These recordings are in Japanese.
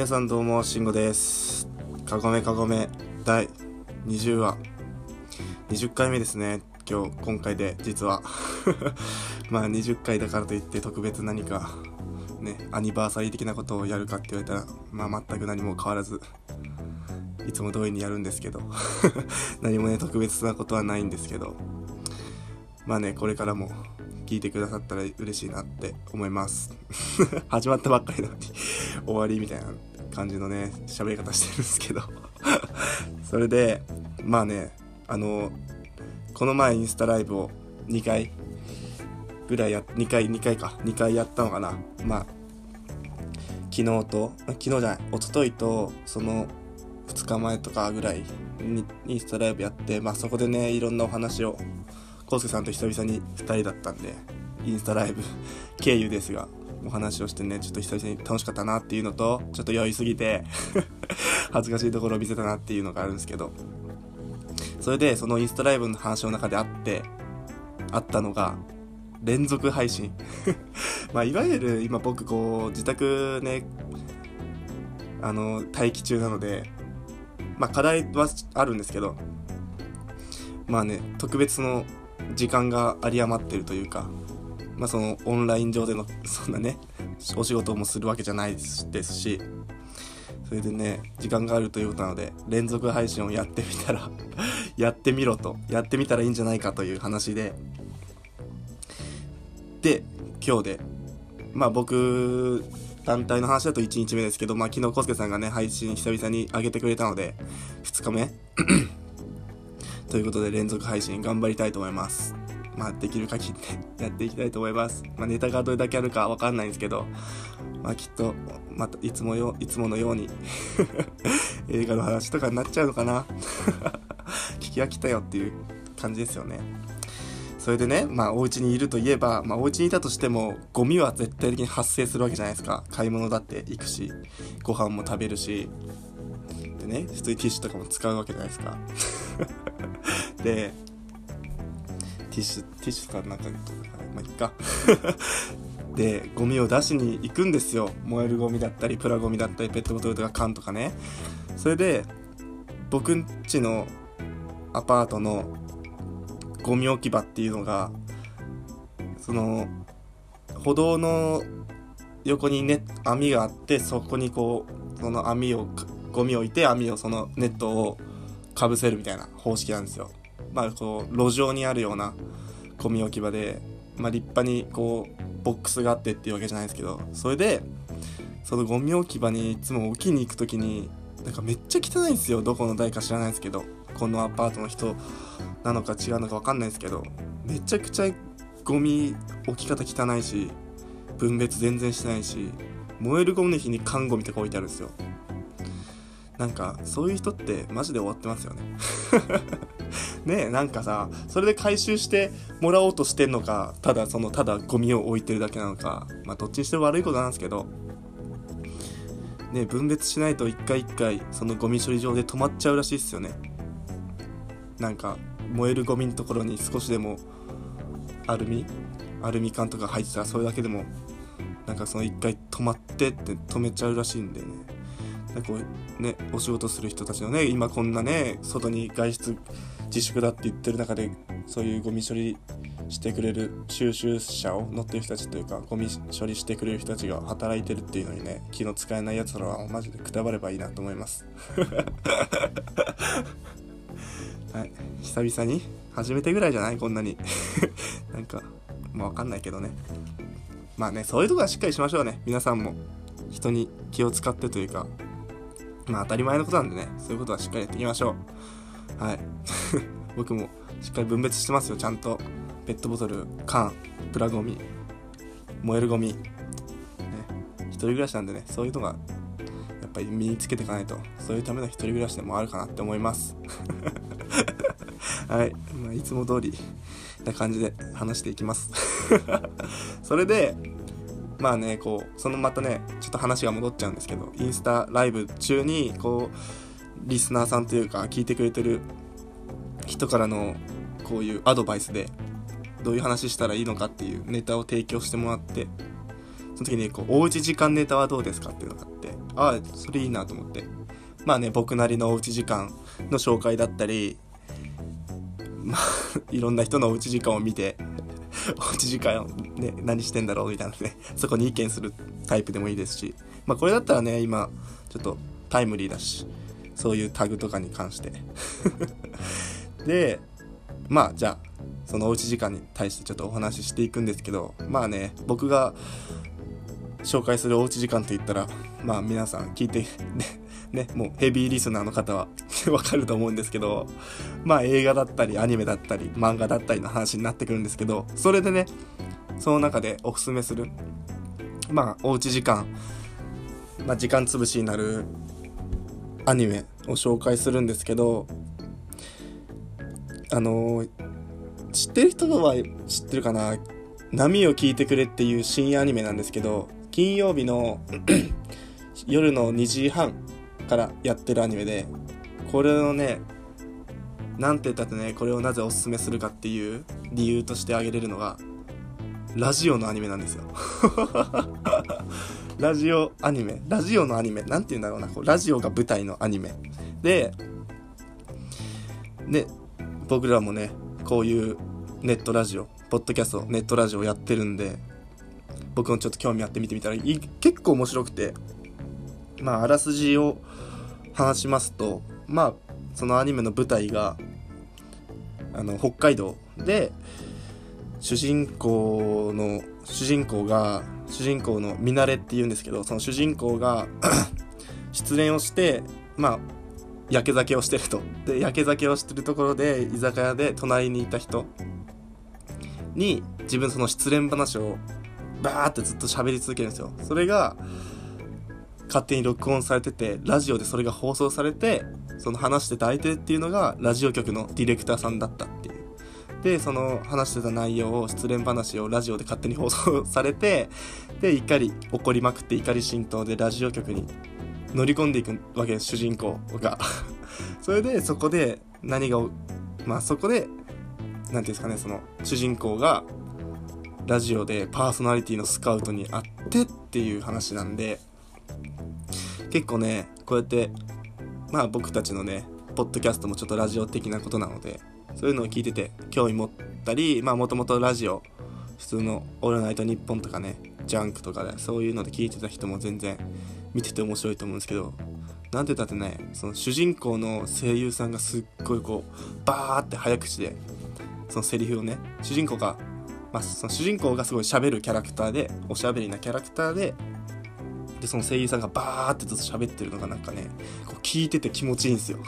皆さんどうも、しんごです。かごめかごめ第20話。20回目ですね。今日、今回で、実は。まあ、20回だからといって特別何か、ね、アニバーサリー的なことをやるかって言われたら、まあ、全く何も変わらず、いつも通りにやるんですけど。何もね、特別なことはないんですけど。まあね、これからも聞いてくださったら嬉しいなって思います。始まったばっかりなのに終わりみたいな感じのね、喋り方してるんですけど。それで、まあね、あの、この前インスタライブを2回ぐらいや、2回、2回か、2回やったのかな。まあ、昨日と、昨日じゃない、一昨日と、その2日前とかぐらいにインスタライブやって、まあそこでね、いろんなお話を、コウスケさんと久々に2人だったんで、インスタライブ経由ですが、お話をしてね、ちょっと久々に楽しかったなっていうのと、ちょっと酔いすぎて 恥ずかしいところを見せたなっていうのがあるんですけど、それでそのインスタライブの話の中であって、あったのが、連続配信。まあ、いわゆる今僕こう、自宅ね、あの、待機中なので、まあ課題はあるんですけど、まあね、特別の時間が有り余ってるというか、まあそのオンライン上でのそんなね、お仕事もするわけじゃないですし、それでね、時間があるということなので、連続配信をやってみたら、やってみろと、やってみたらいいんじゃないかという話で、で、今日で、まあ僕、団体の話だと1日目ですけど、まあ昨日コスケさんがね、配信久々に上げてくれたので、2日目 ということで連続配信頑張りたいと思います。まあできる限りね、やっていきたいと思います。まあネタがどれだけあるかわかんないんですけど、まあきっと、またいつもよ、いつものように 映画の話とかになっちゃうのかな 聞き飽きたよっていう感じですよね。それでね、まあお家にいるといえば、まあお家にいたとしても、ゴミは絶対的に発生するわけじゃないですか。買い物だって行くし、ご飯も食べるし、でね、普通にティッシュとかも使うわけじゃないですか。で、ティッシュ、ティッシュとかなんか、まあいっか。で、ゴミを出しに行くんですよ。燃えるゴミだったり、プラゴミだったり、ペットボトルとか缶とかね。それで、僕んちのアパートのゴミ置き場っていうのが、その、歩道の横にね、網があって、そこにこう、その網を、ゴミを置いて網をそのネットをかぶせるみたいな方式なんですよ。まあこう、路上にあるようなゴミ置き場で、まあ立派にこう、ボックスがあってっていうわけじゃないですけど、それで、そのゴミ置き場にいつも置きに行くときに、なんかめっちゃ汚いんですよ。どこの代か知らないですけど。このアパートの人なのか違うのか分かんないですけどめちゃくちゃゴミ置き方汚いし分別全然してないし燃えるゴミの日に缶ゴミとか置いてあるんですよなんかそういう人ってマジで終わってますよね。ねえなんかさそれで回収してもらおうとしてんのかただそのただゴミを置いてるだけなのかまあどっちにしても悪いことなんですけどね分別しないと一回一回そのゴミ処理場で止まっちゃうらしいっすよね。なんか燃えるゴミのところに少しでもアルミアルミ缶とか入ってたらそれだけでもなんかその一回止まってって止めちゃうらしいんでね。なんかねお仕事する人たちのね今こんなね外に外出自粛だって言ってる中でそういうゴミ処理してくれる収集車を乗ってる人たちというかゴミ処理してくれる人たちが働いてるっていうのにね気の使えないやつらはマジでくたばればいいなと思います。はい、久々に？初めてぐらいじゃない？こんなに。なんかまあわかんないけどね。まあねそういうとこはしっかりしましょうね。皆さんも。人に気を使ってというか。まあ当たり前のことなんでねそういうことはしっかりやっていきましょう。はい。僕もしっかり分別してますよ。ちゃんとペットボトル缶プラゴミ燃えるゴミね一人暮らしなんでねそういうのがやっぱり身につけていかないとそういうための一人暮らしでもあるかなって思います。はい、まあ、いつも通りな感じで話していきます。それでまあねこうそのまたねっと話が戻っちゃうんですけどインスタライブ中にこうリスナーさんというか聞いてくれてる人からのこういうアドバイスでどういう話したらいいのかっていうネタを提供してもらってその時にこうおうち時間ネタはどうですかっていうのがあってああそれいいなと思って。まあね僕なりのおうち時間の紹介だったりまあいろんな人のおうち時間を見ておうち時間ね何してんだろうみたいなねそこに意見するタイプでもいいですし。まあこれだったらね今ちょっとタイムリーだしそういうタグとかに関して。でまあじゃあそのおうち時間に対してちょっとお話ししていくんですけどまあね僕が紹介するおうち時間といったらまあ皆さん聞いてねねもうヘビーリスナーの方は わかると思うんですけどまあ映画だったりアニメだったり漫画だったりの話になってくるんですけどそれでねその中でおすすめするまあおうち時間まあ時間つぶしになるアニメを紹介するんですけどあの知ってる人は知ってるかな波を聞いてくれっていう深夜アニメなんですけど金曜日の 夜の2時半からやってるアニメでこれをねなんて言ったってねこれをなぜおすすめするかっていう理由として挙げれるのがラジオのアニメなんですよ。ラジオアニメ。ラジオのアニメ。なんて言うんだろうな。こうラジオが舞台のアニメ。でで僕らもねこういうネットラジオポッドキャストネットラジオやってるんで僕もちょっと興味あって見てみたら結構面白くてまああらすじを話しますとまあそのアニメの舞台があの北海道で主人公の主人公が主人公の見慣れっていうんですけどその主人公が 失恋をしてまあやけ酒をしてると。でやけ酒をしてるところで居酒屋で隣にいた人に自分その失恋話をバーってずっと喋り続けるんですよ。それが勝手に録音されててラジオでそれが放送されてその話してた相手っていうのがラジオ局のディレクターさんだったっていう。でその話してた内容を失恋話をラジオで勝手に放送されてで怒り怒りまくって怒り心頭でラジオ局に乗り込んでいくわけです主人公が。それでそこで何がまあそこで何て言うんですかねその主人公がラジオでパーソナリティのスカウトに会ってっていう話なんで結構ねこうやってまあ僕たちのねポッドキャストもちょっとラジオ的なことなのでそういうのを聞いてて興味持ったりまあもともとラジオ普通の「オールナイトニッポン」とかねジャンクとかでそういうので聞いてた人も全然見てて面白いと思うんですけどなんて言ったってねその主人公の声優さんがすっごいこうバーって早口でそのセリフをね主人公が、まあ、その主人公がすごい喋るキャラクターでおしゃべりなキャラクターででその声優さんがバーってずっと喋ってるのがなんかねこう聞いてて気持ちいいんですよ。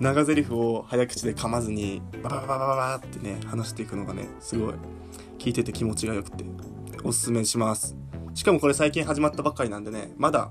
長台詞を早口で噛まずにババババババってね話していくのがねすごい聞いてて気持ちがよくておすすめしますしかもこれ最近始まったばっかりなんでねまだ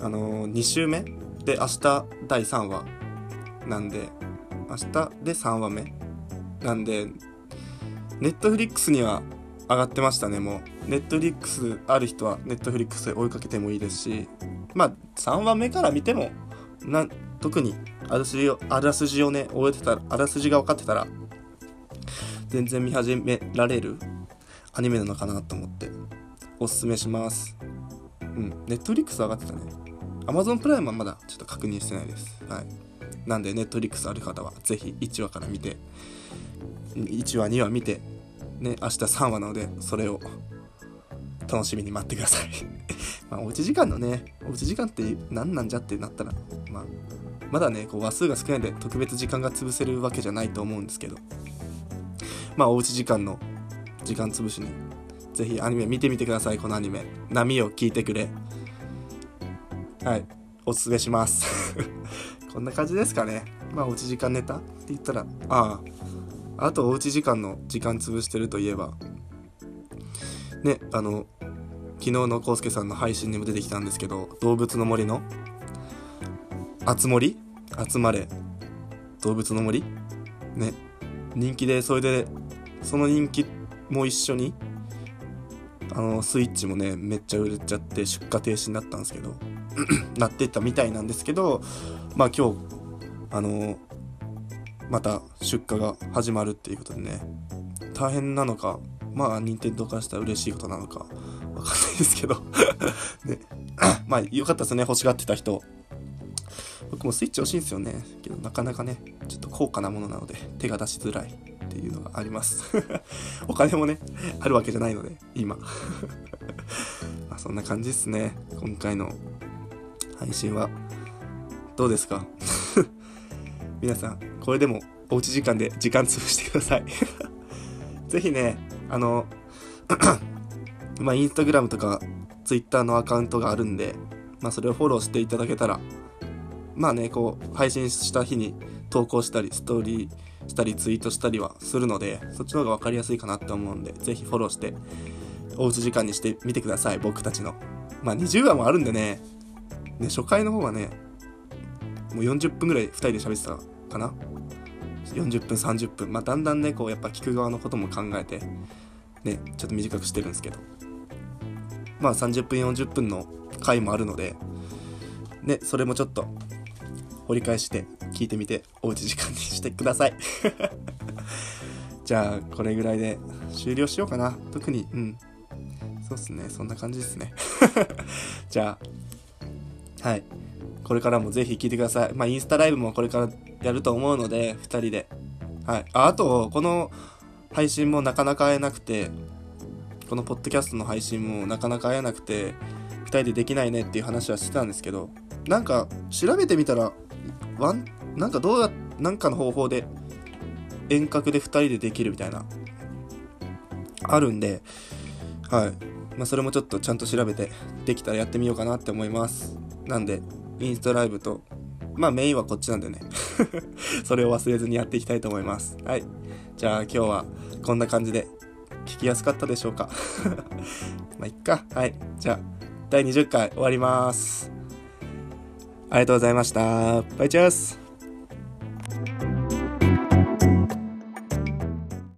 あのー、2週目で明日第3話なんで明日で3話目なんでネットフリックスには上がってましたねもう。ネットフリックスある人はネットフリックスで追いかけてもいいですしまあ3話目から見てもな特にあらすじをあらすじをね終えてたらあらすじが分かってたら全然見始められるアニメなのかなと思っておすすめします。うんネットフリックス上がってたね。Amazon プライムはまだちょっと確認してないです。はい。なんでネットフリックスある方は是非1話から見て1話2話見てね明日3話なのでそれを楽しみに待ってください。まあおうち時間のねおうち時間って何なんじゃってなったらまあまだねこう話数が少ないんで特別時間が潰せるわけじゃないと思うんですけど。まあおうち時間の時間潰しにぜひアニメ見てみてください。このアニメ「波を聞いてくれ」はい。おすすめします。こんな感じですかね。まあおうち時間ネタって言ったらああ。あとおうち時間の時間潰してるといえば。ねあの昨日のコウスケさんの配信にも出てきたんですけど動物の森のあつ森？集まれ。動物の森？ね。人気でそれでその人気も一緒にあのスイッチもねめっちゃ売れちゃって出荷停止になったんですけど なってったみたいなんですけどまあ今日あのまた出荷が始まるっていうことでね。大変なのかまあ任天堂からしたら嬉しいことなのかわかんないですけど。ね。まあよかったですね。欲しがってた人。僕もスイッチ欲しいんですよね。けどなかなかねちょっと高価なものなので手が出しづらいっていうのがあります。お金もねあるわけじゃないので今。まあそんな感じですね。今回の配信は。どうですか？皆さんこれでもおうち時間で時間潰してください。ぜひねあの まあインスタグラムとかツイッターのアカウントがあるんでまあそれをフォローしていただけたらまあねこう配信した日に投稿したりストーリーしたりツイートしたりはするのでそっちの方が分かりやすいかなって思うんでぜひフォローしておうち時間にしてみてください僕たちの。まあ20話もあるんでねね初回の方はねもう40分ぐらい2人で喋ってたかな。40分30分。まあだんだんねこうやっぱ聞く側のことも考えてねちょっと短くしてるんですけど。まあ30分40分の回もあるのでねそれもちょっと掘り返して聞いてみておうち時間にしてください。じゃあこれぐらいで終了しようかな。特にうん。そうっすね。そんな感じですね。じゃあはい。これからもぜひ聞いてください。まあインスタライブもこれからやると思うので2人で。はい。ああとこの配信もなかなか会えなくてこのポッドキャストの配信もなかなか会えなくて2人でできないねっていう話はしてたんですけどなんか調べてみたらワンなんかどうやなんかの方法で遠隔で2人でできるみたいなあるんではい。まあそれもちょっとちゃんと調べてできたらやってみようかなって思います。なんでインスタライブとまあメインはこっちなんでね。それを忘れずにやっていきたいと思います。はい。じゃあ今日はこんな感じで聞きやすかったでしょうか？まあいっか。はい。じゃあ第20回終わります。ありがとうございました。バイチャース。